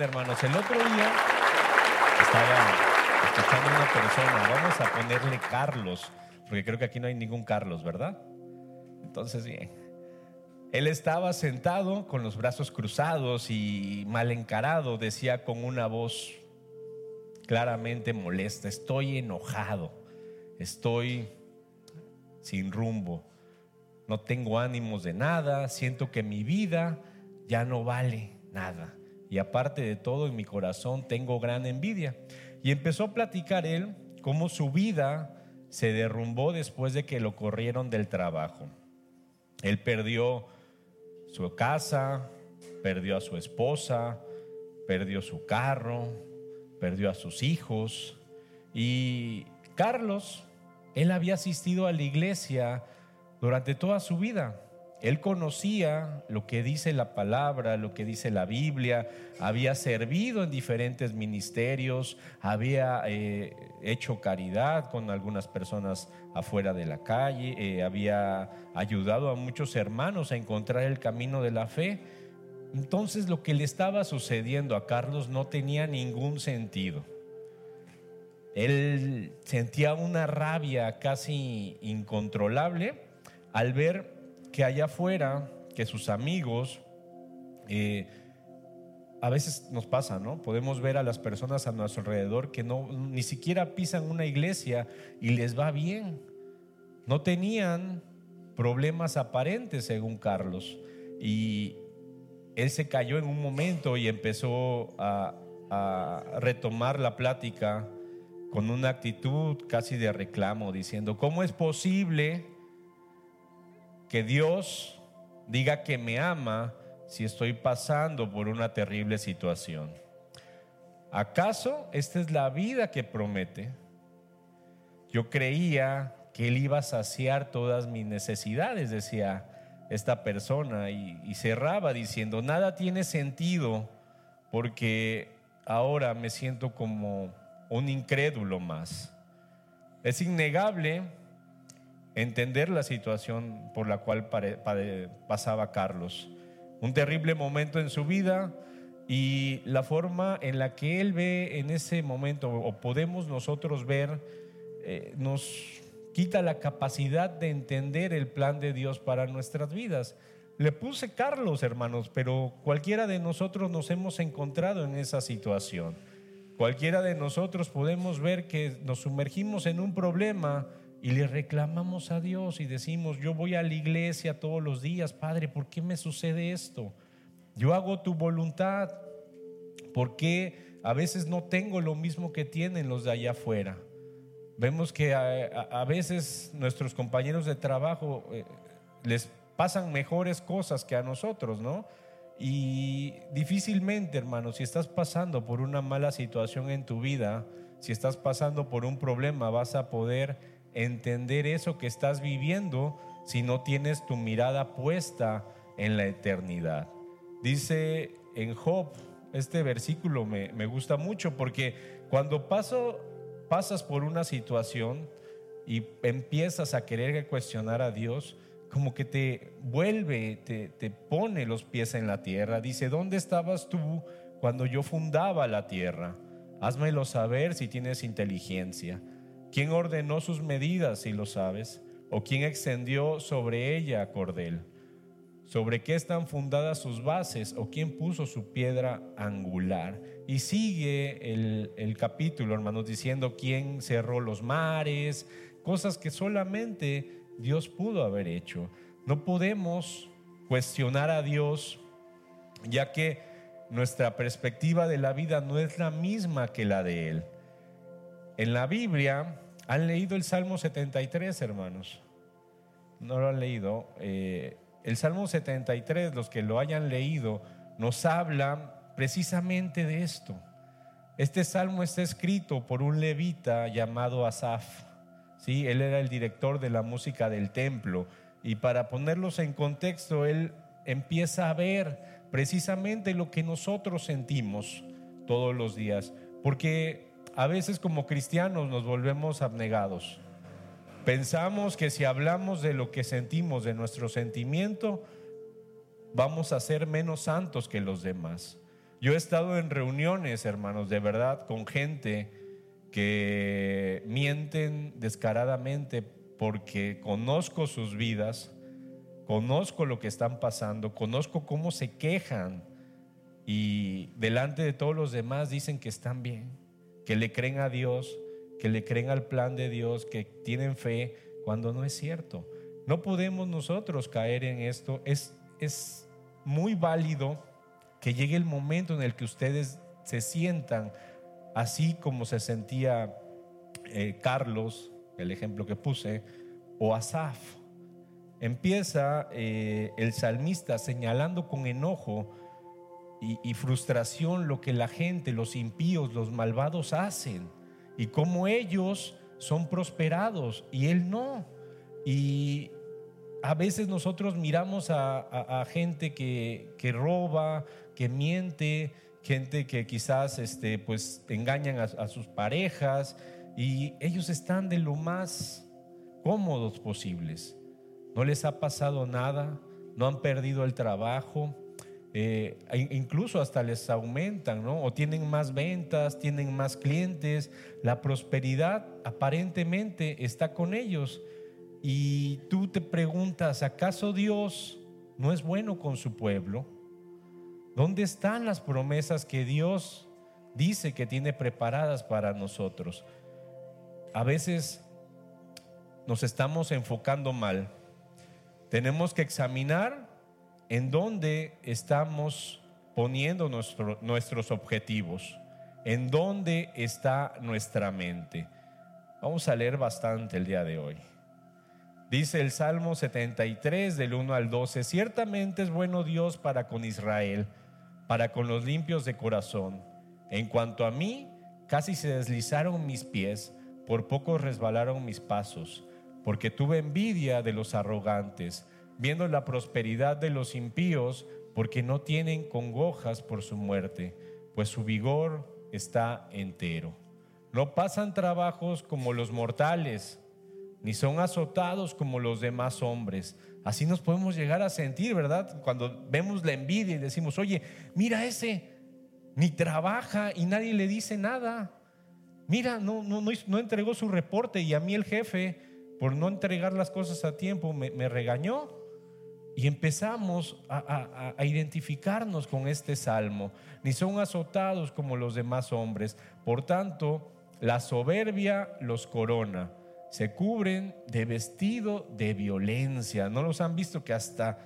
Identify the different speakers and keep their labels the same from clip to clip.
Speaker 1: Hermanos, el otro día estaba escuchando a una persona, vamos a ponerle Carlos, porque creo que aquí no hay ningún Carlos, ¿verdad? Entonces, bien. Él estaba sentado con los brazos cruzados y mal encarado, decía con una voz claramente molesta, estoy enojado, estoy sin rumbo, no tengo ánimos de nada, siento que mi vida ya no vale nada. Y aparte de todo, en mi corazón tengo gran envidia. Y empezó a platicar él cómo su vida se derrumbó después de que lo corrieron del trabajo. Él perdió su casa, perdió a su esposa, perdió su carro, perdió a sus hijos. Y Carlos, él había asistido a la iglesia durante toda su vida. Él conocía lo que dice la palabra, lo que dice la Biblia, había servido en diferentes ministerios, había eh, hecho caridad con algunas personas afuera de la calle, eh, había ayudado a muchos hermanos a encontrar el camino de la fe. Entonces lo que le estaba sucediendo a Carlos no tenía ningún sentido. Él sentía una rabia casi incontrolable al ver que allá afuera, que sus amigos, eh, a veces nos pasa, ¿no? Podemos ver a las personas a nuestro alrededor que no ni siquiera pisan una iglesia y les va bien. No tenían problemas aparentes, según Carlos. Y él se cayó en un momento y empezó a, a retomar la plática con una actitud casi de reclamo, diciendo, ¿cómo es posible que Dios diga que me ama si estoy pasando por una terrible situación? ¿Acaso esta es la vida que promete? Yo creía que Él iba a saciar todas mis necesidades, decía esta persona, y, cerraba diciendo, nada tiene sentido porque ahora me siento como un incrédulo más. Es innegable entender la situación por la cual pasaba Carlos. Un terrible momento en su vida y la forma en la que él ve en ese momento, o podemos nosotros ver, eh, nos quita la capacidad de entender el plan de Dios para nuestras vidas. Le puse Carlos, hermanos, pero cualquiera de nosotros nos hemos encontrado en esa situación. Cualquiera de nosotros podemos ver que nos sumergimos en un problema y le reclamamos a Dios y decimos, yo voy a la iglesia todos los días, Padre, ¿por qué me sucede esto? Yo hago tu voluntad, ¿por qué a veces no tengo lo mismo que tienen los de allá afuera? Vemos que a, veces nuestros compañeros de trabajo eh, les pasan mejores cosas que a nosotros, ¿no? Y difícilmente, hermano, si estás pasando por una mala situación en tu vida, si estás pasando por un problema, vas a poder entender eso que estás viviendo si no tienes tu mirada puesta en la eternidad. Dice en Job, este versículo me, me gusta mucho porque cuando paso, pasas por una situación y empiezas a querer cuestionar a Dios, como que te vuelve, te, te pone los pies en la tierra. Dice, ¿dónde estabas tú cuando yo fundaba la tierra? Házmelo saber si tienes inteligencia. ¿Quién ordenó sus medidas, si lo sabes? ¿O quién extendió sobre ella cordel? ¿Sobre qué están fundadas sus bases? ¿O quién puso su piedra angular? Y sigue el, el capítulo, hermanos, diciendo quién cerró los mares, cosas que solamente Dios pudo haber hecho. No podemos cuestionar a Dios, ya que nuestra perspectiva de la vida no es la misma que la de Él. En la Biblia, ¿han leído el Salmo 73, hermanos? No lo han leído. Eh, el Salmo 73, los que lo hayan leído, nos habla precisamente de esto. Este salmo está escrito por un levita llamado Asaf. ¿sí? Él era el director de la música del templo y para ponerlos en contexto, él empieza a ver precisamente lo que nosotros sentimos todos los días, porque a veces como cristianos nos volvemos abnegados. Pensamos que si hablamos de lo que sentimos, de nuestro sentimiento, vamos a ser menos santos que los demás. Yo he estado en reuniones, hermanos, de verdad, con gente que mienten descaradamente porque conozco sus vidas, conozco lo que están pasando, conozco cómo se quejan y delante de todos los demás dicen que están bien, que le creen a Dios, que le creen al plan de Dios, que tienen fe, cuando no es cierto. No podemos nosotros caer en esto. Es, es muy válido que llegue el momento en el que ustedes se sientan así como se sentía eh, Carlos, el ejemplo que puse, o Asaf. Empieza eh, el salmista señalando con enojo y, frustración lo que la gente, los impíos, los malvados hacen y cómo ellos son prosperados y él no. Y a veces nosotros miramos a, gente que, roba, que miente, gente que quizás este, pues, engañan a, a sus parejas y ellos están de lo más cómodos posibles. No les ha pasado nada, no han perdido el trabajo, eh, incluso hasta les aumentan, ¿no? O tienen más ventas, tienen más clientes, la prosperidad aparentemente está con ellos. Y tú te preguntas, ¿acaso Dios no es bueno con su pueblo? ¿Dónde están las promesas que Dios dice que tiene preparadas para nosotros? A veces nos estamos enfocando mal. Tenemos que examinar en dónde estamos poniendo nuestros objetivos, en dónde está nuestra mente. Vamos a leer bastante el día de hoy. Dice el Salmo 73 del 1 al 12, ciertamente es bueno Dios para con Israel, para con los limpios de corazón. En cuanto a mí, casi se deslizaron mis pies, por poco resbalaron mis pasos, porque tuve envidia de los arrogantes viendo la prosperidad de los impíos, porque no tienen congojas por su muerte, pues su vigor está entero. No pasan trabajos como los mortales, ni son azotados como los demás hombres. Así nos podemos llegar a sentir, ¿verdad? Cuando vemos la envidia y decimos, oye, mira ese, ni trabaja y nadie le dice nada. Mira, no, no, no, entregó su reporte y a mí el jefe, por no entregar las cosas a tiempo, me regañó. Y empezamos a, identificarnos con este salmo. Ni son azotados como los demás hombres. Por tanto, la soberbia los corona. Se cubren de vestido de violencia. ¿No los han visto que hasta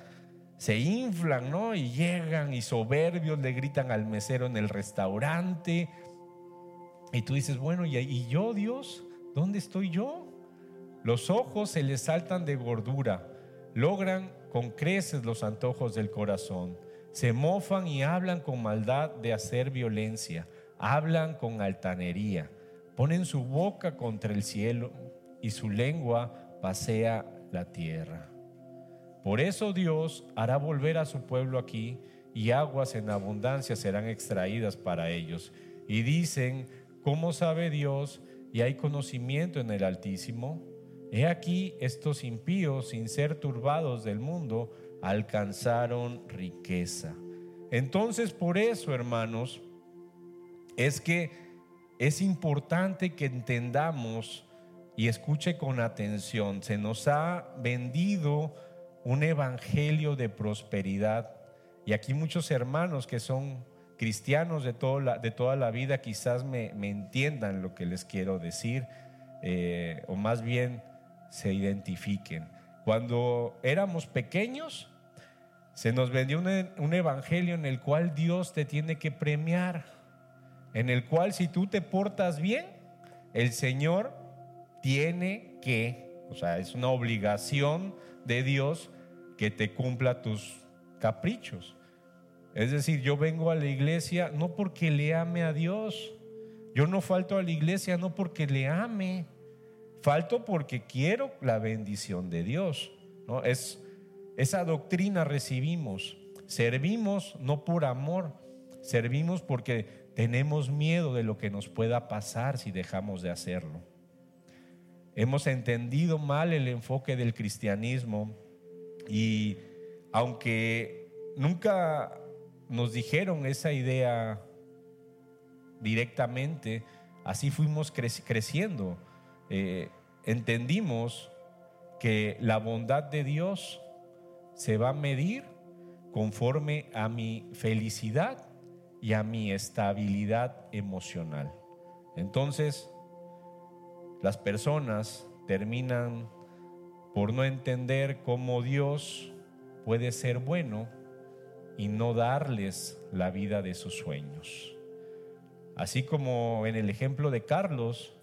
Speaker 1: se inflan, ¿no? Y llegan y soberbios le gritan al mesero en el restaurante. Y tú dices, bueno, ¿y yo, Dios? ¿Dónde estoy yo? Los ojos se les saltan de gordura. Logran con creces los antojos del corazón. Se mofan y hablan con maldad de hacer violencia. Hablan con altanería. Ponen su boca contra el cielo y su lengua pasea la tierra. Por eso Dios hará volver a su pueblo aquí y aguas en abundancia serán extraídas para ellos. Y dicen, ¿cómo sabe Dios? Y hay conocimiento en el Altísimo. He aquí estos impíos, sin ser turbados del mundo, alcanzaron riqueza. Entonces, por eso, hermanos, es que es importante que entendamos y escuche con atención, se nos ha vendido un evangelio de prosperidad. Y aquí muchos hermanos que son cristianos de, toda la, vida quizás me, entiendan lo que les quiero decir, eh, o más bien se identifiquen. Cuando éramos pequeños, se nos vendió un, evangelio en el cual Dios te tiene que premiar, en el cual si tú te portas bien, el Señor tiene que, o sea, es una obligación de Dios que te cumpla tus caprichos. Es decir, yo vengo a la iglesia no porque le ame a Dios, yo no falto a la iglesia no porque le ame, Falto porque quiero la bendición de Dios. Es, esa doctrina recibimos. Servimos no por amor, servimos porque tenemos miedo de lo que nos pueda pasar si dejamos de hacerlo. Hemos entendido mal el enfoque del cristianismo y aunque nunca nos dijeron esa idea directamente, así fuimos creciendo. Eh, entendimos que la bondad de Dios se va a medir conforme a mi felicidad y a mi estabilidad emocional. Entonces, las personas terminan por no entender cómo Dios puede ser bueno y no darles la vida de sus sueños. Así como en el ejemplo de Carlos,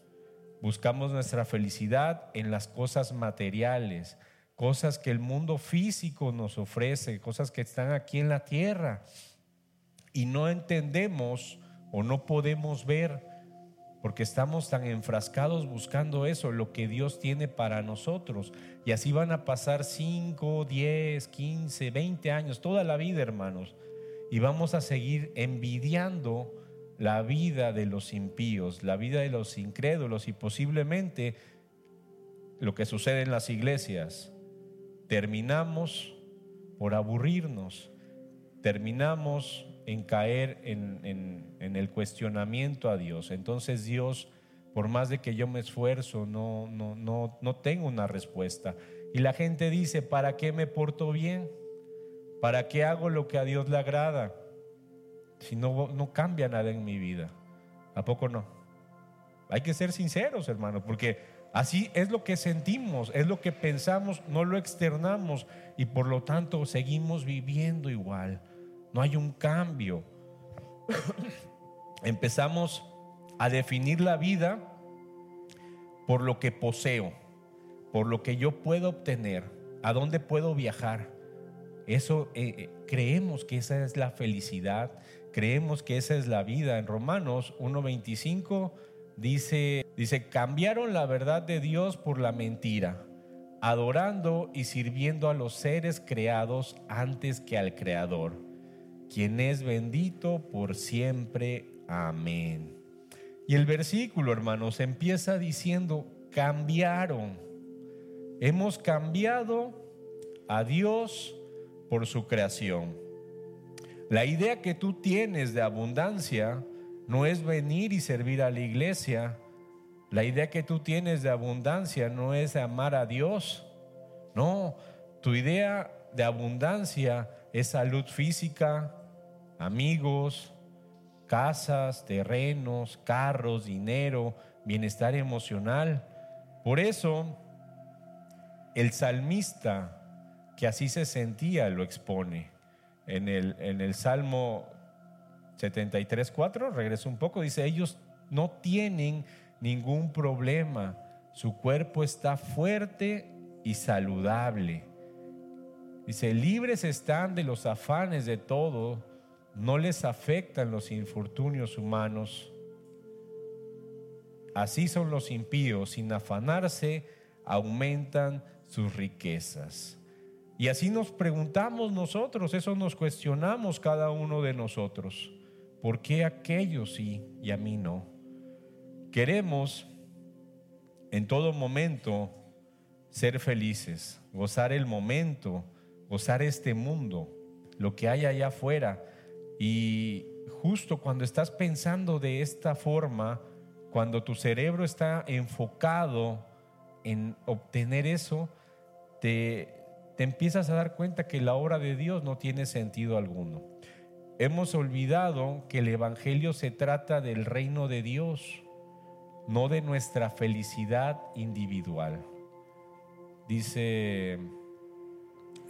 Speaker 1: buscamos nuestra felicidad en las cosas materiales, cosas que el mundo físico nos ofrece, cosas que están aquí en la tierra, y no entendemos o no podemos ver porque estamos tan enfrascados buscando eso, lo que Dios tiene para nosotros. Y así van a pasar 5, 10, 15, 20 años, toda la vida, hermanos. Y vamos a seguir envidiando la vida de los impíos, la vida de los incrédulos y posiblemente lo que sucede en las iglesias. Terminamos por aburrirnos, terminamos en caer en, el cuestionamiento a Dios. Entonces Dios, por más de que yo me esfuerzo, no, no, no, no tengo una respuesta. Y la gente dice, ¿para qué me porto bien? ¿Para qué hago lo que a Dios le agrada? Si no, no cambia nada en mi vida. ¿A poco no? Hay que ser sinceros, hermano, porque así es lo que sentimos, es lo que pensamos, no lo externamos y por lo tanto seguimos viviendo igual no hay un cambio. Empezamos a definir la vida por lo que poseo, por lo que yo puedo obtener, a dónde puedo viajar. Eso eh, eh, creemos que esa es la felicidad, creemos que esa es la vida. En Romanos 1:25 dice dice cambiaron la verdad de Dios por la mentira, adorando y sirviendo a los seres creados antes que al creador quien es bendito por siempre. Amén. Y el versículo, hermanos, empieza diciendo, cambiaron. Hemos cambiado a Dios por su creación. La idea que tú tienes de abundancia no es venir y servir a la iglesia. La idea que tú tienes de abundancia no es amar a Dios. No, tu idea de abundancia es salud física, amigos, casas, terrenos, carros, dinero, bienestar emocional. Por eso, el salmista que así se sentía lo expone. En el, en el Salmo 73, 4, regreso un poco, dice, ellos no tienen ningún problema, su cuerpo está fuerte y saludable. Dice, libres están de los afanes de todo, no les afectan los infortunios humanos. Así son los impíos, sin afanarse, aumentan sus riquezas. Y así nos preguntamos nosotros, eso nos cuestionamos cada uno de nosotros. ¿Por qué aquellos sí y a mí no? Queremos en todo momento ser felices, gozar el momento, gozar este mundo, lo que hay allá afuera y justo cuando estás pensando de esta forma, cuando tu cerebro está enfocado en obtener eso, te, te empiezas a dar cuenta que la obra de Dios no tiene sentido alguno. Hemos olvidado que el Evangelio se trata del reino de Dios, no de nuestra felicidad individual. Dice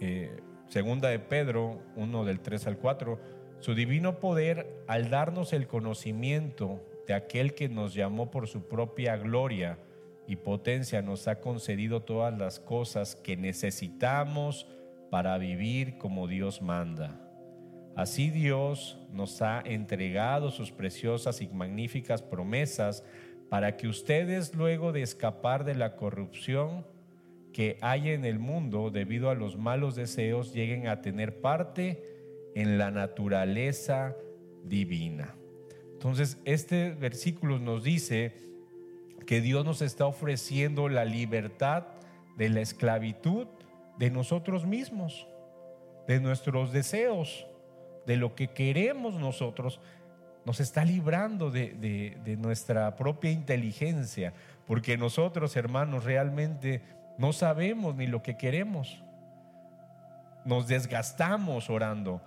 Speaker 1: eh, segunda de Pedro 1 del 3 al 4, su divino poder, al darnos el conocimiento de aquel que nos llamó por su propia gloria y potencia, nos ha concedido todas las cosas que necesitamos para vivir como Dios manda. Así Dios nos ha entregado sus preciosas y magníficas promesas para que ustedes, luego de escapar de la corrupción que hay en el mundo debido a los malos deseos, lleguen a tener parte en la naturaleza divina. Entonces, este versículo nos dice que Dios nos está ofreciendo la libertad de la esclavitud de nosotros mismos, de nuestros deseos, de lo que queremos nosotros, nos está librando de, de nuestra propia inteligencia, porque nosotros, hermanos, realmente no sabemos ni lo que queremos. Nos desgastamos orando.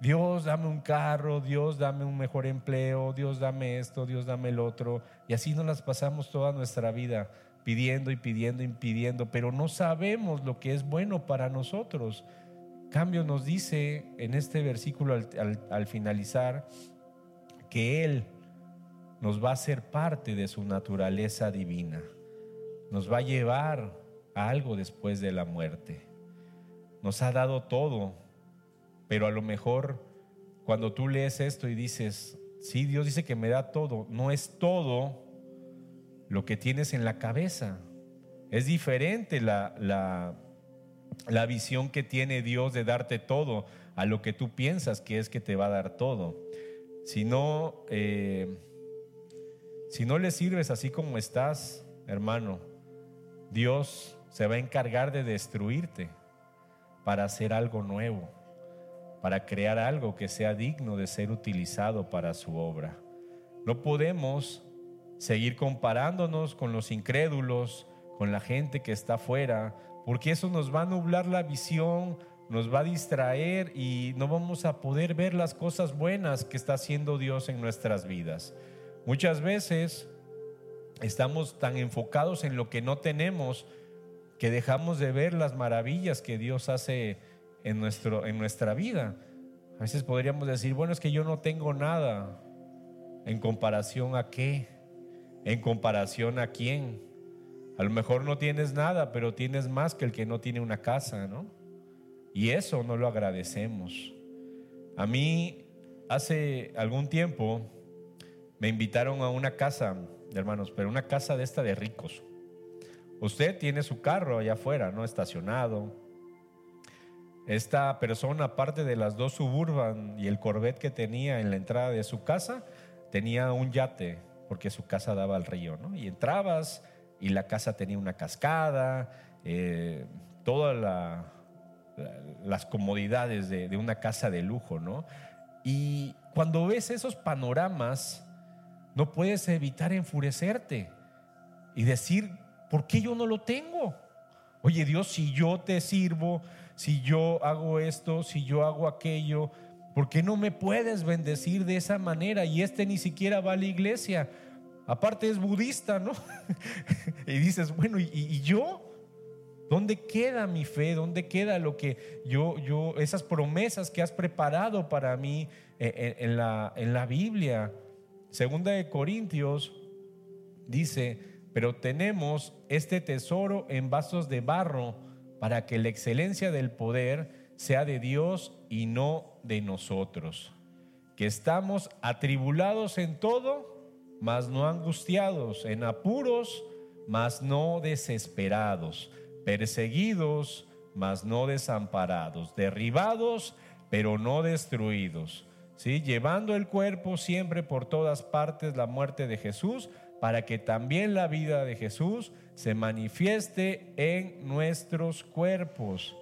Speaker 1: Dios, dame un carro, Dios, dame un mejor empleo, Dios, dame esto, Dios, dame el otro. Y así nos las pasamos toda nuestra vida pidiendo y pidiendo y pidiendo, pero no sabemos lo que es bueno para nosotros. Cambio nos dice en este versículo al, al finalizar que Él nos va a hacer parte de su naturaleza divina, nos va a llevar a algo después de la muerte. Nos ha dado todo, pero a lo mejor cuando tú lees esto y dices, sí, Dios dice que me da todo, no es todo lo que tienes en la cabeza. Es diferente la, la, la visión que tiene Dios de darte todo a lo que tú piensas que es que te va a dar todo. Si no, eh, si no le sirves así como estás, hermano, Dios se va a encargar de destruirte para hacer algo nuevo, para crear algo que sea digno de ser utilizado para su obra. No podemos seguir comparándonos con los incrédulos, con la gente que está afuera, porque eso nos va a nublar la visión, nos va a distraer y no vamos a poder ver las cosas buenas que está haciendo Dios en nuestras vidas. Muchas veces estamos tan enfocados en lo que no tenemos que dejamos de ver las maravillas que Dios hace en, nuestro, en nuestra vida. A veces podríamos decir, bueno, es que yo no tengo nada. ¿En comparación a qué? ¿En comparación a quién? A lo mejor no tienes nada, pero tienes más que el que no tiene una casa, ¿no? Y eso no lo agradecemos. A mí, hace algún tiempo, me invitaron a una casa, hermanos, pero una casa de esta de ricos. Usted tiene su carro allá afuera, ¿no? Estacionado. Esta persona, aparte de las dos Suburban y el Corvette que tenía en la entrada de su casa, tenía un yate, porque su casa daba al río, ¿no? Y entrabas y la casa tenía una cascada, eh, toda la, las comodidades de, una casa de lujo, ¿no? Y cuando ves esos panoramas, no puedes evitar enfurecerte y decir, ¿por qué yo no lo tengo? Oye Dios, si yo te sirvo, si yo hago esto, si yo hago aquello, ¿por qué no me puedes bendecir de esa manera? Y este ni siquiera va a la iglesia. Aparte es budista, ¿no? y dices, bueno, y yo? ¿Dónde queda mi fe? ¿Dónde queda lo que yo, yo, esas promesas que has preparado para mí eh, eh, en, la, en la Biblia? Segunda de Corintios dice, pero tenemos este tesoro en vasos de barro para que la excelencia del poder sea de Dios y no de nosotros. Que estamos atribulados en todo, mas no angustiados, en apuros, mas no desesperados perseguidos, mas no desamparados, derribados, pero no destruidos, ¿sí? llevando el cuerpo siempre por todas partes la muerte de Jesús, para que también la vida de Jesús se manifieste en nuestros cuerpos.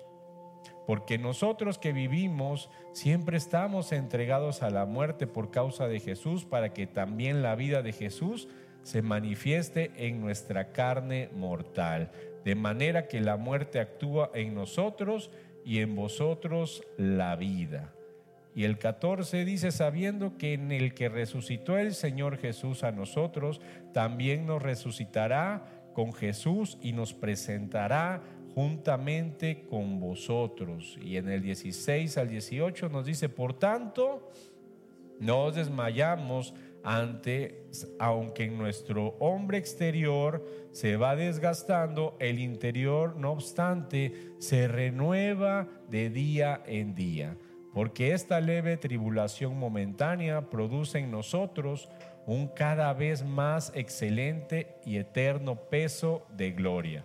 Speaker 1: Porque nosotros que vivimos siempre estamos entregados a la muerte por causa de Jesús, para que también la vida de Jesús se manifieste en nuestra carne mortal de manera que la muerte actúa en nosotros y en vosotros la vida. Y el 14 dice, sabiendo que en el que resucitó el Señor Jesús a nosotros, también nos resucitará con Jesús y nos presentará juntamente con vosotros. Y en el 16 al 18 nos dice, por tanto, no os desmayamos ante, aunque en nuestro hombre exterior se va desgastando, el interior, no obstante, se renueva de día en día, porque esta leve tribulación momentánea produce en nosotros un cada vez más excelente y eterno peso de gloria,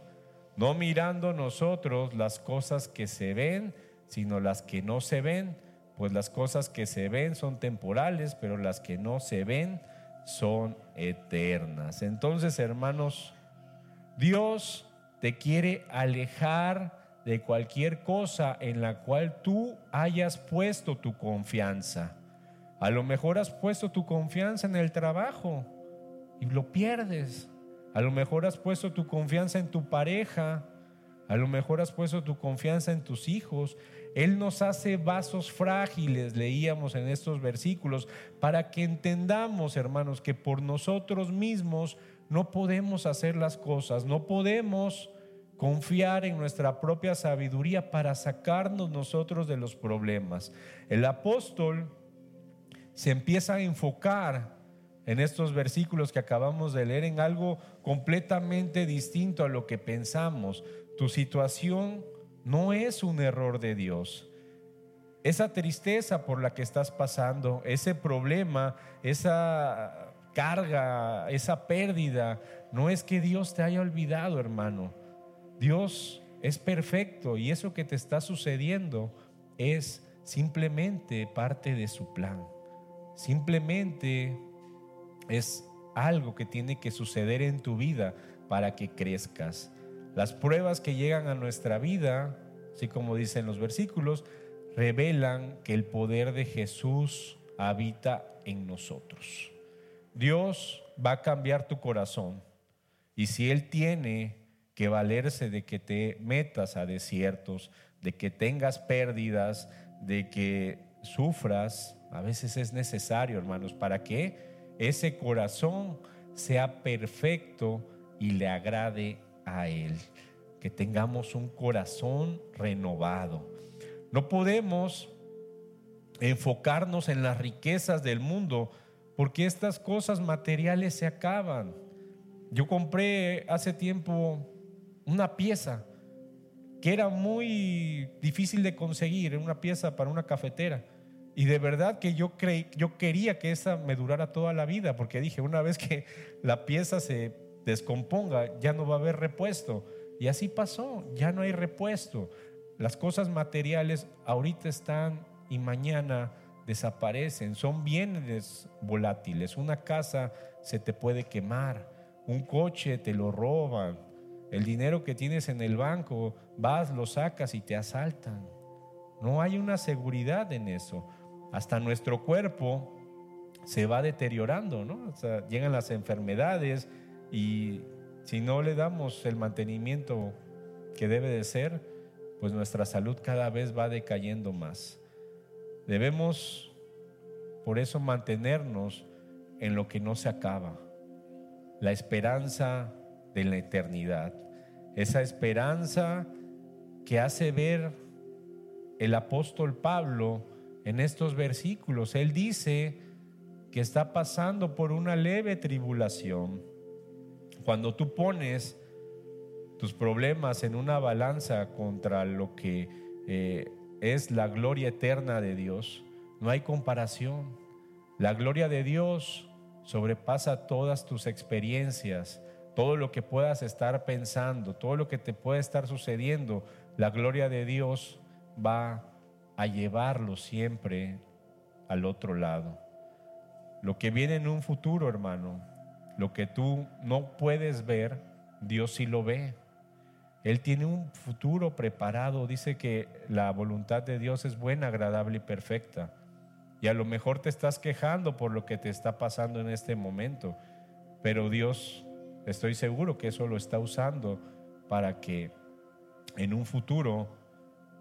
Speaker 1: no mirando nosotros las cosas que se ven, sino las que no se ven pues las cosas que se ven son temporales, pero las que no se ven son eternas. Entonces, hermanos, Dios te quiere alejar de cualquier cosa en la cual tú hayas puesto tu confianza. A lo mejor has puesto tu confianza en el trabajo y lo pierdes. A lo mejor has puesto tu confianza en tu pareja. A lo mejor has puesto tu confianza en tus hijos. Él nos hace vasos frágiles, leíamos en estos versículos, para que entendamos, hermanos, que por nosotros mismos no podemos hacer las cosas, no podemos confiar en nuestra propia sabiduría para sacarnos nosotros de los problemas. El apóstol se empieza a enfocar en estos versículos que acabamos de leer en algo completamente distinto a lo que pensamos. Tu situación no es un error de Dios. Esa tristeza por la que estás pasando, ese problema, esa carga, esa pérdida, no es que Dios te haya olvidado, hermano. Dios es perfecto y eso que te está sucediendo es simplemente parte de su plan. Simplemente es algo que tiene que suceder en tu vida para que crezcas. Las pruebas que llegan a nuestra vida, así como dicen los versículos, revelan que el poder de Jesús habita en nosotros. Dios va a cambiar tu corazón. Y si Él tiene que valerse de que te metas a desiertos, de que tengas pérdidas, de que sufras, a veces es necesario, hermanos, para que ese corazón sea perfecto y le agrade a Él. Que tengamos un corazón renovado. No podemos enfocarnos en las riquezas del mundo porque estas cosas materiales se acaban. Yo compré hace tiempo una pieza que era muy difícil de conseguir, una pieza para una cafetera. Y de verdad que yo, creí, yo quería que esa me durara toda la vida, porque dije, una vez que la pieza se descomponga, ya no va a haber repuesto. Y así pasó, ya no hay repuesto. Las cosas materiales ahorita están y mañana desaparecen, son bienes volátiles. Una casa se te puede quemar, un coche te lo roban, el dinero que tienes en el banco, vas, lo sacas y te asaltan. No hay una seguridad en eso. Hasta nuestro cuerpo se va deteriorando, ¿no? llegan las enfermedades y si no le damos el mantenimiento que debe de ser, pues nuestra salud cada vez va decayendo más. Debemos por eso mantenernos en lo que no se acaba. La esperanza de la eternidad. Esa esperanza que hace ver el apóstol Pablo en estos versículos. Él dice que está pasando por una leve tribulación. Cuando tú pones tus problemas en una balanza contra lo que eh, es la gloria eterna de Dios, no hay comparación. La gloria de Dios sobrepasa todas tus experiencias, todo lo que puedas estar pensando, todo lo que te puede estar sucediendo, la gloria de Dios va a llevarlo siempre al otro lado. Lo que viene en un futuro, hermano, lo que tú no puedes ver, Dios sí lo ve. Él tiene un futuro preparado. Dice que la voluntad de Dios es buena, agradable y perfecta. Y a lo mejor te estás quejando por lo que te está pasando en este momento, pero Dios Estoy seguro que eso lo está usando para que en un futuro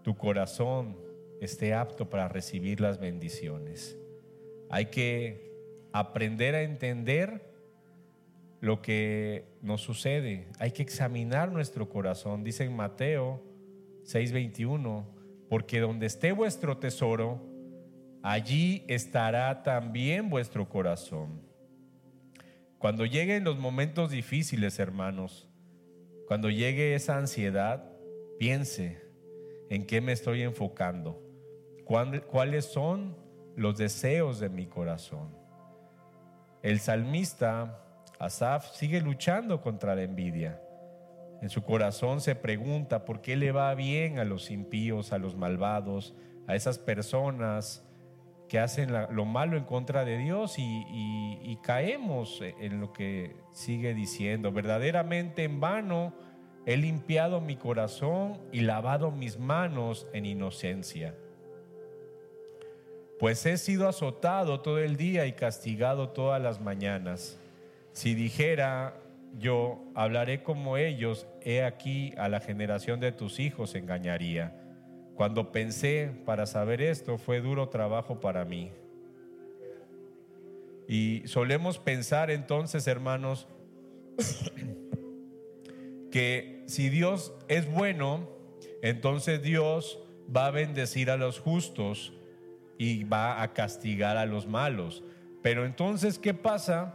Speaker 1: tu corazón esté apto para recibir las bendiciones. Hay que aprender a entender lo que nos sucede. Hay que examinar nuestro corazón. Dice en Mateo 6:21, porque donde esté vuestro tesoro, allí estará también vuestro corazón. Cuando lleguen los momentos difíciles, hermanos, cuando llegue esa ansiedad, piense en qué me estoy enfocando, cuáles son los deseos de mi corazón. El salmista Asaf sigue luchando contra la envidia. En su corazón se pregunta por qué le va bien a los impíos, a los malvados, a esas personas que hacen lo malo en contra de Dios y, caemos en lo que sigue diciendo. Verdaderamente en vano he limpiado mi corazón y lavado mis manos en inocencia. Pues he sido azotado todo el día y castigado todas las mañanas. Si dijera yo, hablaré como ellos, he aquí a la generación de tus hijos engañaría. Cuando pensé para saber esto, fue duro trabajo para mí. Y solemos pensar entonces, hermanos, que si Dios es bueno, entonces Dios va a bendecir a los justos y va a castigar a los malos. Pero entonces, ¿qué pasa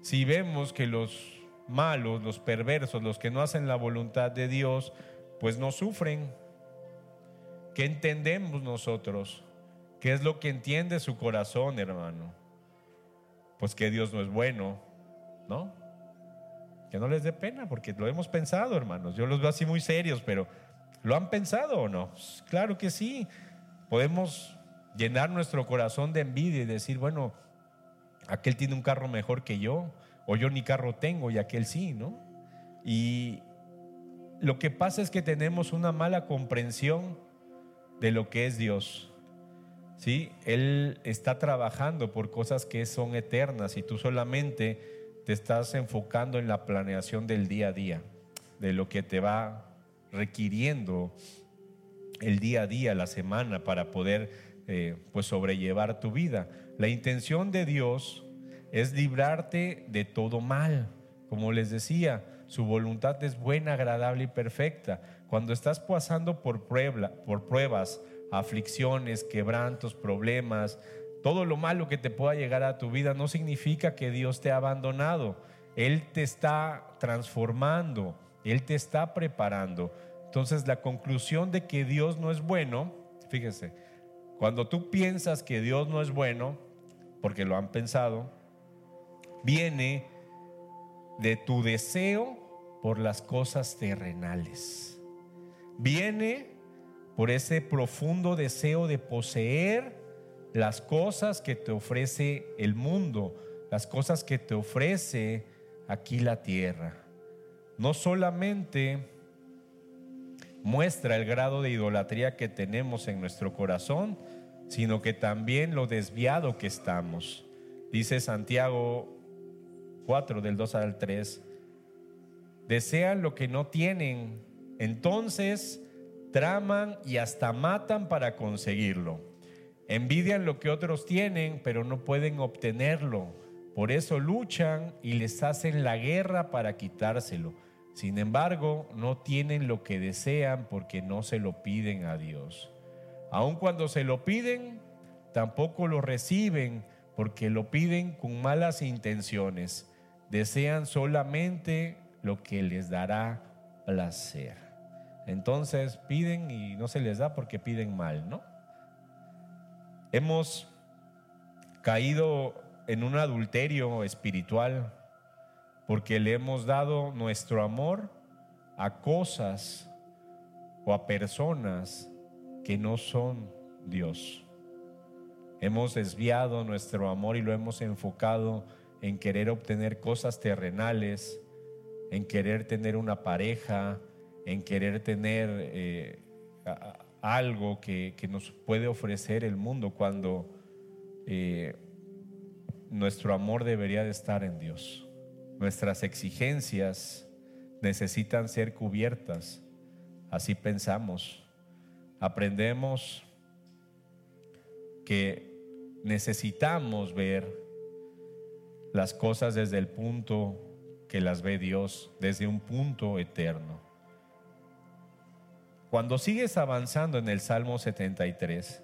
Speaker 1: si vemos que los malos, los perversos, los que no hacen la voluntad de Dios, pues no sufren? ¿Qué entendemos nosotros? ¿Qué es lo que entiende su corazón, hermano? Pues que Dios no es bueno, ¿no? Que no les dé pena, porque lo hemos pensado, hermanos. Yo los veo así muy serios, pero ¿lo han pensado o no? Pues, claro que sí. Podemos llenar nuestro corazón de envidia y decir, bueno, aquel tiene un carro mejor que yo, o yo ni carro tengo y aquel sí, ¿no? Y lo que pasa es que tenemos una mala comprensión de lo que es Dios. ¿Sí? Él está trabajando por cosas que son eternas y tú solamente te estás enfocando en la planeación del día a día, de lo que te va requiriendo el día a día, la semana, para poder eh, pues sobrellevar tu vida. La intención de Dios es librarte de todo mal. Como les decía, su voluntad es buena, agradable y perfecta. Cuando estás pasando por, pruebas, aflicciones, quebrantos, problemas, todo lo malo que te pueda llegar a tu vida no significa que Dios te ha abandonado. Él te está transformando, Él te está preparando. Entonces la conclusión de que Dios no es bueno, fíjese, cuando tú piensas que Dios no es bueno, porque lo han pensado, viene de tu deseo por las cosas terrenales. Viene por ese profundo deseo de poseer las cosas que te ofrece el mundo, las cosas que te ofrece aquí la tierra. No solamente muestra el grado de idolatría que tenemos en nuestro corazón, sino que también lo desviado que estamos. Dice Santiago 4 del 2 al 3, desean lo que no tienen, entonces traman y hasta matan para conseguirlo. Envidian lo que otros tienen, pero no pueden obtenerlo. Por eso luchan y les hacen la guerra para quitárselo. Sin embargo, no tienen lo que desean porque no se lo piden a Dios. Aun cuando se lo piden, tampoco lo reciben porque lo piden con malas intenciones. Desean solamente lo que les dará placer. Entonces piden y no se les da porque piden mal, ¿no? Hemos caído en un adulterio espiritual porque le hemos dado nuestro amor a cosas o a personas que no son Dios. Hemos desviado nuestro amor y lo hemos enfocado en querer obtener cosas terrenales, en querer tener una pareja, en querer tener eh, algo que, nos puede ofrecer el mundo cuando eh, nuestro amor debería de estar en Dios. Nuestras exigencias necesitan ser cubiertas. Así pensamos. Aprendemos que necesitamos ver las cosas desde el punto que las ve Dios, desde un punto eterno. Cuando sigues avanzando en el Salmo 73,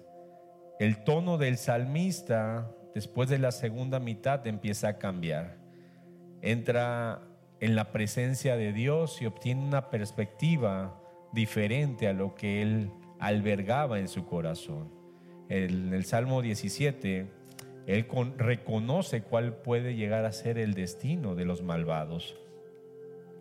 Speaker 1: el tono del salmista después de la segunda mitad empieza a cambiar. Entra en la presencia de Dios y obtiene una perspectiva diferente a lo que él albergaba en su corazón. En el Salmo 17, él reconoce cuál puede llegar a ser el destino de los malvados.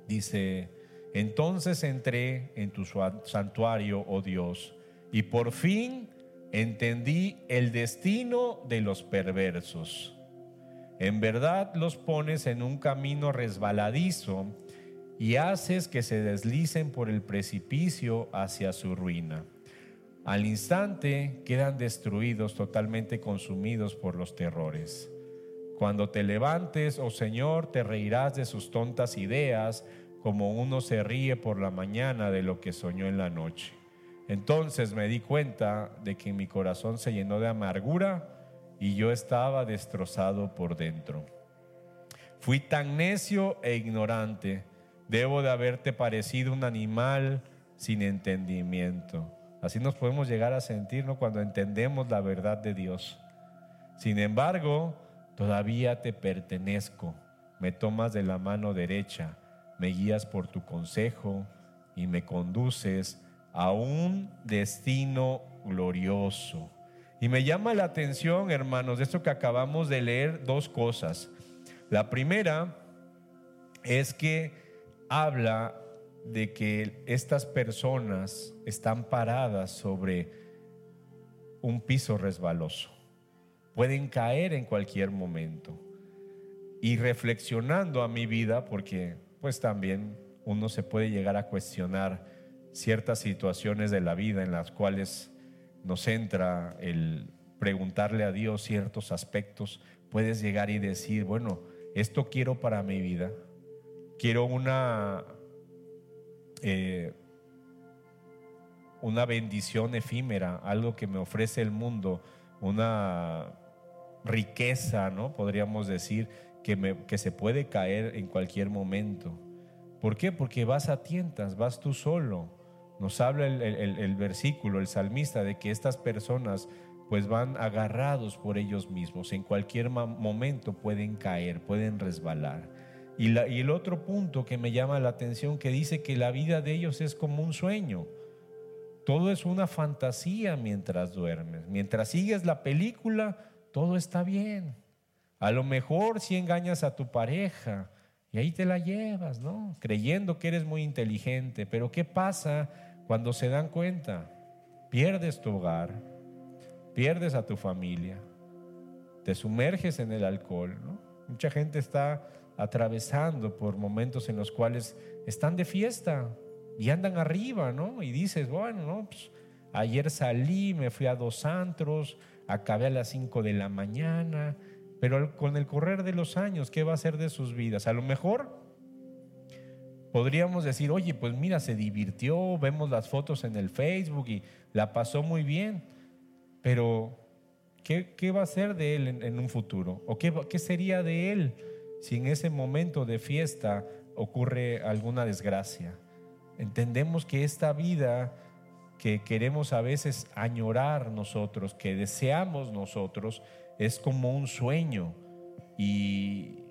Speaker 1: Dice, entonces entré en tu santuario, oh Dios, y por fin entendí el destino de los perversos. En verdad los pones en un camino resbaladizo y haces que se deslicen por el precipicio hacia su ruina. Al instante quedan destruidos, totalmente consumidos por los terrores. Cuando te levantes, oh Señor, te reirás de sus tontas ideas, como uno se ríe por la mañana de lo que soñó en la noche. Entonces me di cuenta de que mi corazón se llenó de amargura y yo estaba destrozado por dentro. Fui tan necio e ignorante, debo de haberte parecido un animal sin entendimiento. Así nos podemos llegar a sentir cuando entendemos la verdad de Dios. Sin embargo, todavía te pertenezco. Me tomas de la mano derecha, me guías por tu consejo y me conduces a un destino glorioso. Y me llama la atención, hermanos, de esto que acabamos de leer, dos cosas. La primera es que habla de que estas personas están paradas sobre un piso resbaloso. Pueden caer en cualquier momento. Y reflexionando a mi vida, porque pues también uno se puede llegar a cuestionar ciertas situaciones de la vida en las cuales nos entra el preguntarle a Dios ciertos aspectos, puedes llegar y decir, bueno, esto quiero para mi vida, quiero una, eh, una bendición efímera, algo que me ofrece el mundo, una riqueza, ¿no? Podríamos decir, que, que se puede caer en cualquier momento. ¿Por qué? Porque vas a tientas, vas tú solo nos habla el, versículo, el salmista, de que estas personas pues van agarrados por ellos mismos. En cualquier momento pueden caer, pueden resbalar. Y, y, el otro punto que me llama la atención, que dice que la vida de ellos es como un sueño. Todo es una fantasía mientras duermes. Mientras sigues la película, todo está bien. A lo mejor si engañas a tu pareja y ahí te la llevas, ¿no? Creyendo que eres muy inteligente. Pero ¿qué pasa cuando se dan cuenta, pierdes tu hogar, pierdes a tu familia, te sumerges en el alcohol. Mucha gente está atravesando por momentos en los cuales están de fiesta y andan arriba, ¿no? Y dices, bueno, ¿no? Pues, ayer salí, me fui a dos antros, acabé a las cinco de la mañana, pero con el correr de los años, ¿qué va a ser de sus vidas? A lo mejor podríamos decir, oye, pues mira, se divirtió, vemos las fotos en el Facebook y la pasó muy bien, pero ¿qué, qué va a ser de él en, un futuro? ¿O qué, qué sería de él si en ese momento de fiesta ocurre alguna desgracia? Entendemos que esta vida que queremos a veces añorar nosotros, que deseamos nosotros, es como un sueño y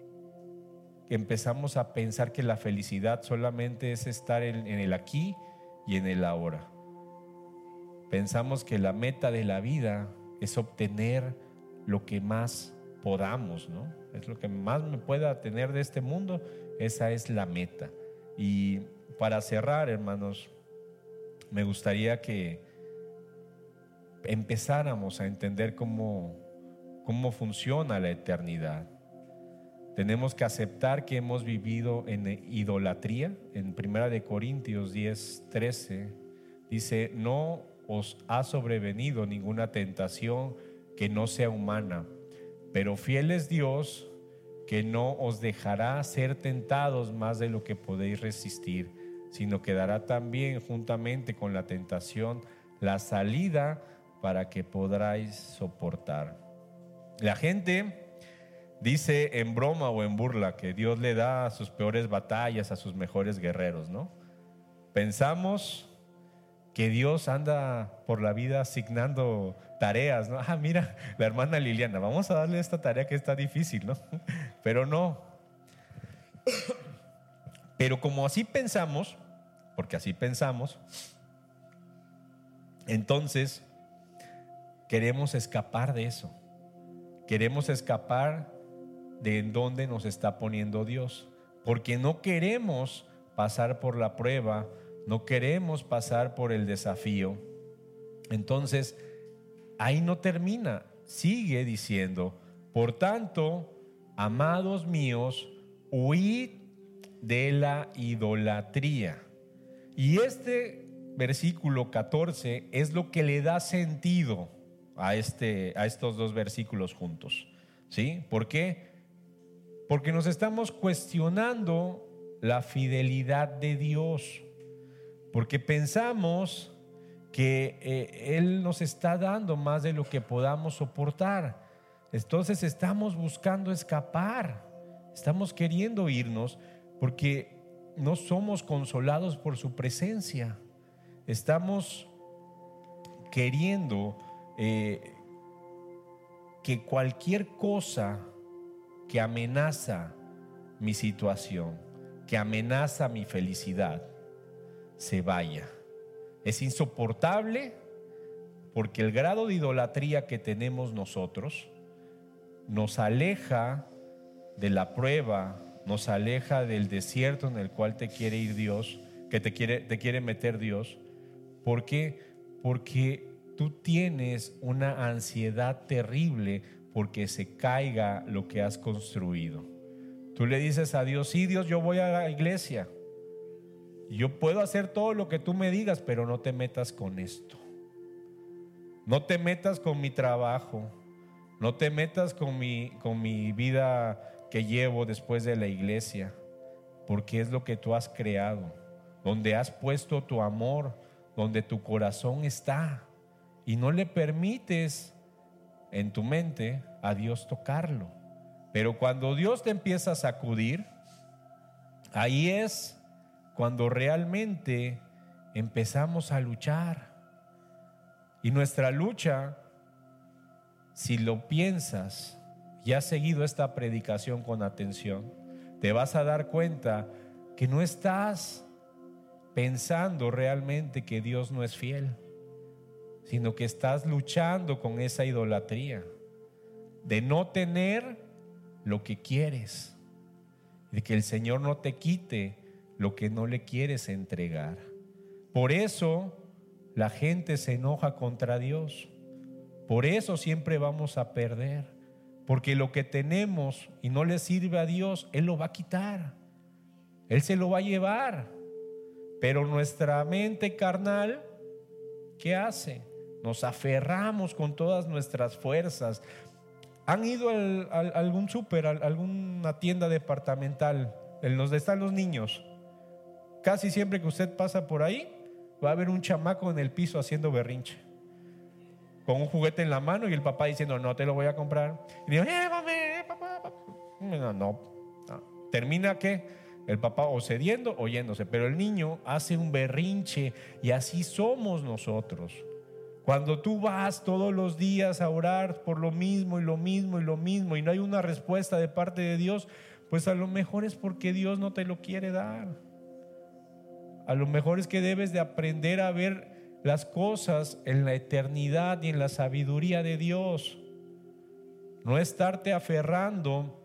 Speaker 1: empezamos a pensar que la felicidad solamente es estar en, el aquí y en el ahora. Pensamos que la meta de la vida es obtener lo que más podamos, ¿no? Es lo que más me pueda tener de este mundo, esa es la meta. Y para cerrar, hermanos, me gustaría que empezáramos a entender cómo, cómo funciona la eternidad. Tenemos que aceptar que hemos vivido en idolatría. En Primera de Corintios 10, 13 dice, no os ha sobrevenido ninguna tentación que no sea humana, pero fiel es Dios que no os dejará ser tentados más de lo que podéis resistir, sino que dará también juntamente con la tentación la salida para que podráis soportar. La gente dice en broma o en burla que Dios le da sus peores batallas a sus mejores guerreros, ¿no? Pensamos que Dios anda por la vida asignando tareas, ¿no? Ah, mira, la hermana Liliana, vamos a darle esta tarea que está difícil, ¿no? Pero no. Pero como así pensamos, porque así pensamos, entonces queremos escapar de eso. Queremos escapar de en dónde nos está poniendo Dios. Porque no queremos pasar por la prueba, no queremos pasar por el desafío. Entonces, ahí no termina. Sigue diciendo, por tanto, amados míos, huid de la idolatría. Y este versículo 14 es lo que le da sentido a, este, a estos dos versículos juntos. ¿Sí? ¿Por qué? Porque nos estamos cuestionando la fidelidad de Dios. Porque pensamos que eh, Él nos está dando más de lo que podamos soportar. Entonces estamos buscando escapar, estamos queriendo irnos porque no somos consolados por su presencia. Estamos queriendo eh, que cualquier cosa que amenaza mi situación, que amenaza mi felicidad, se vaya. Es insoportable porque el grado de idolatría que tenemos nosotros nos aleja de la prueba, nos aleja del desierto en el cual te quiere ir Dios, que te quiere, te quiere meter Dios. ¿Por qué? Porque tú tienes una ansiedad terrible porque se caiga lo que has construido. Tú le dices a Dios, sí Dios, yo voy a la iglesia. Yo puedo hacer todo lo que tú me digas, pero no te metas con esto. No te metas con mi trabajo. No te metas con mi, con mi vida que llevo después de la iglesia, porque es lo que tú has creado, donde has puesto tu amor, donde tu corazón está, y no le permites en tu mente a Dios tocarlo. Pero cuando Dios te empieza a sacudir, ahí es cuando realmente empezamos a luchar. Y nuestra lucha si lo piensas y has seguido esta predicación con atención, te vas a dar cuenta que no estás pensando realmente que Dios no es fiel, sino que estás luchando con esa idolatría de no tener lo que quieres, de que el Señor no te quite lo que no le quieres entregar. Por eso la gente se enoja contra Dios por eso siempre vamos a perder. Porque lo que tenemos y no le sirve a Dios, Él lo va a quitar. Él se lo va a llevar. Pero nuestra mente carnal, ¿qué hace? Nos aferramos con todas nuestras fuerzas. ¿Han ido a algún súper, a alguna tienda departamental, en donde están los niños? Casi siempre que usted pasa por ahí, va a haber un chamaco en el piso haciendo berrinche con un juguete en la mano y el papá diciendo, no te lo voy a comprar. Y digo, eh, eh, papá, No, no, Termina que el papá o cediendo o yéndose, pero el niño hace un berrinche y así somos nosotros. Cuando tú vas todos los días a orar por lo mismo y lo mismo y lo mismo y no hay una respuesta de parte de Dios, pues a lo mejor es porque Dios no te lo quiere dar. A lo mejor es que debes de aprender a ver las cosas en la eternidad y en la sabiduría de Dios. No estarte aferrando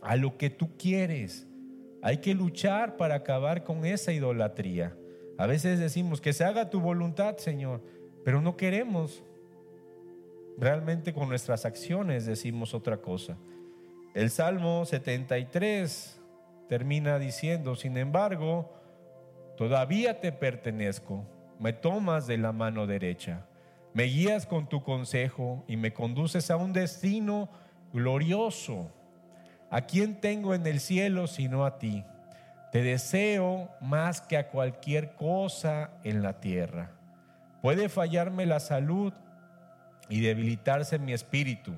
Speaker 1: a lo que tú quieres. Hay que luchar para acabar con esa idolatría. A veces decimos que se haga tu voluntad, Señor, pero no queremos. Realmente con nuestras acciones decimos otra cosa. El Salmo 73 termina diciendo, sin embargo, todavía te pertenezco me tomas de la mano derecha, me guías con tu consejo y me conduces a un destino glorioso. ¿A quién tengo en el cielo sino a ti? Te deseo más que a cualquier cosa en la tierra. Puede fallarme la salud y debilitarse mi espíritu,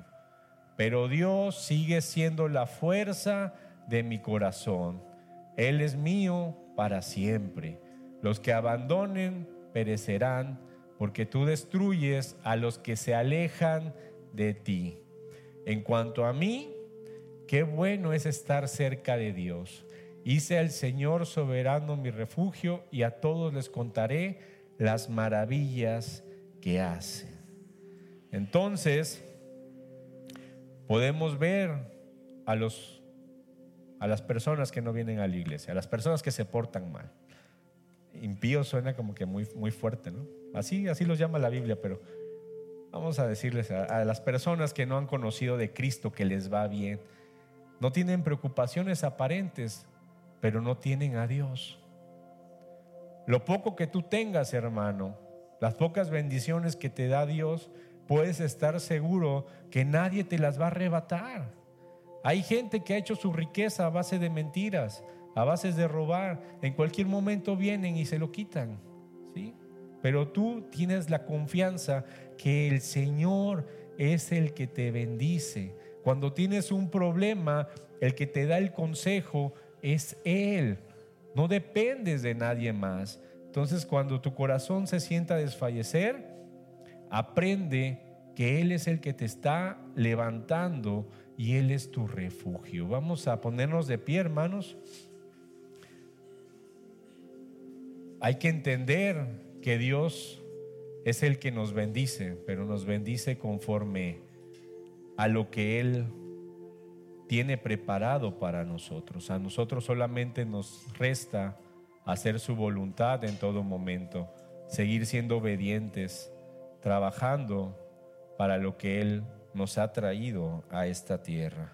Speaker 1: pero Dios sigue siendo la fuerza de mi corazón. Él es mío para siempre. Los que abandonen perecerán, porque tú destruyes a los que se alejan de ti. En cuanto a mí, qué bueno es estar cerca de Dios. Hice al Señor soberano mi refugio y a todos les contaré las maravillas que hace. Entonces, podemos ver a los a las personas que no vienen a la iglesia, a las personas que se portan mal impío suena como que muy, muy fuerte, ¿no? Así, así los llama la Biblia, pero vamos a decirles a, a las personas que no han conocido de Cristo que les va bien, no tienen preocupaciones aparentes, pero no tienen a Dios. Lo poco que tú tengas, hermano, las pocas bendiciones que te da Dios, puedes estar seguro que nadie te las va a arrebatar. Hay gente que ha hecho su riqueza a base de mentiras, a base de robar. En cualquier momento vienen y se lo quitan. ¿sí? Pero tú tienes la confianza que el Señor es el que te bendice. Cuando tienes un problema, el que te da el consejo es Él. No dependes de nadie más. Entonces cuando tu corazón se sienta desfallecer, aprende que Él es el que te está levantando y Él es tu refugio. Vamos a ponernos de pie, hermanos. Hay que entender que Dios es el que nos bendice, pero nos bendice conforme a lo que Él tiene preparado para nosotros. A nosotros solamente nos resta hacer su voluntad en todo momento, seguir siendo obedientes, trabajando para lo que Él nos ha traído a esta tierra.